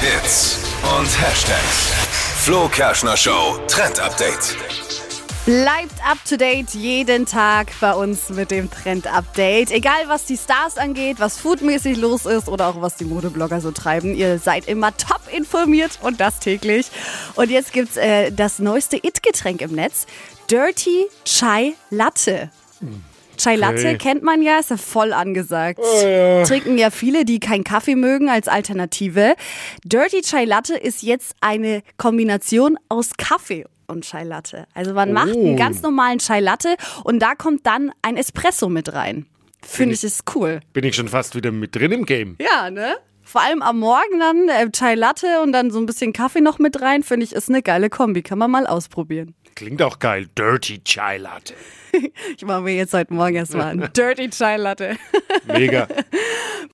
Hits und Hashtags. Flo Kerschner Show Trend Update. Bleibt up to date jeden Tag bei uns mit dem Trend Update. Egal was die Stars angeht, was foodmäßig los ist oder auch was die Modeblogger so treiben. Ihr seid immer top informiert und das täglich. Und jetzt gibt's äh, das neueste It-Getränk im Netz. Dirty Chai Latte. Chai Latte Okay. kennt man ja, ist ja voll angesagt. ja. Trinken ja viele, die keinen Kaffee mögen, als Alternative. Dirty Chai Latte ist jetzt eine Kombination aus Kaffee und Chai Latte. Also man macht einen ganz normalen Chai Latte und da kommt dann ein Espresso mit rein. Finde ich, ist cool. Bin ich schon fast wieder mit drin im Game. Ja, ne? Vor allem am Morgen dann äh, Chai Latte und dann so ein bisschen Kaffee noch mit rein, finde ich, ist eine geile Kombi. Kann man mal ausprobieren. Klingt auch geil. Dirty Chai Latte. Ich mache mir jetzt heute Morgen erstmal einen Dirty Chai Latte. Mega.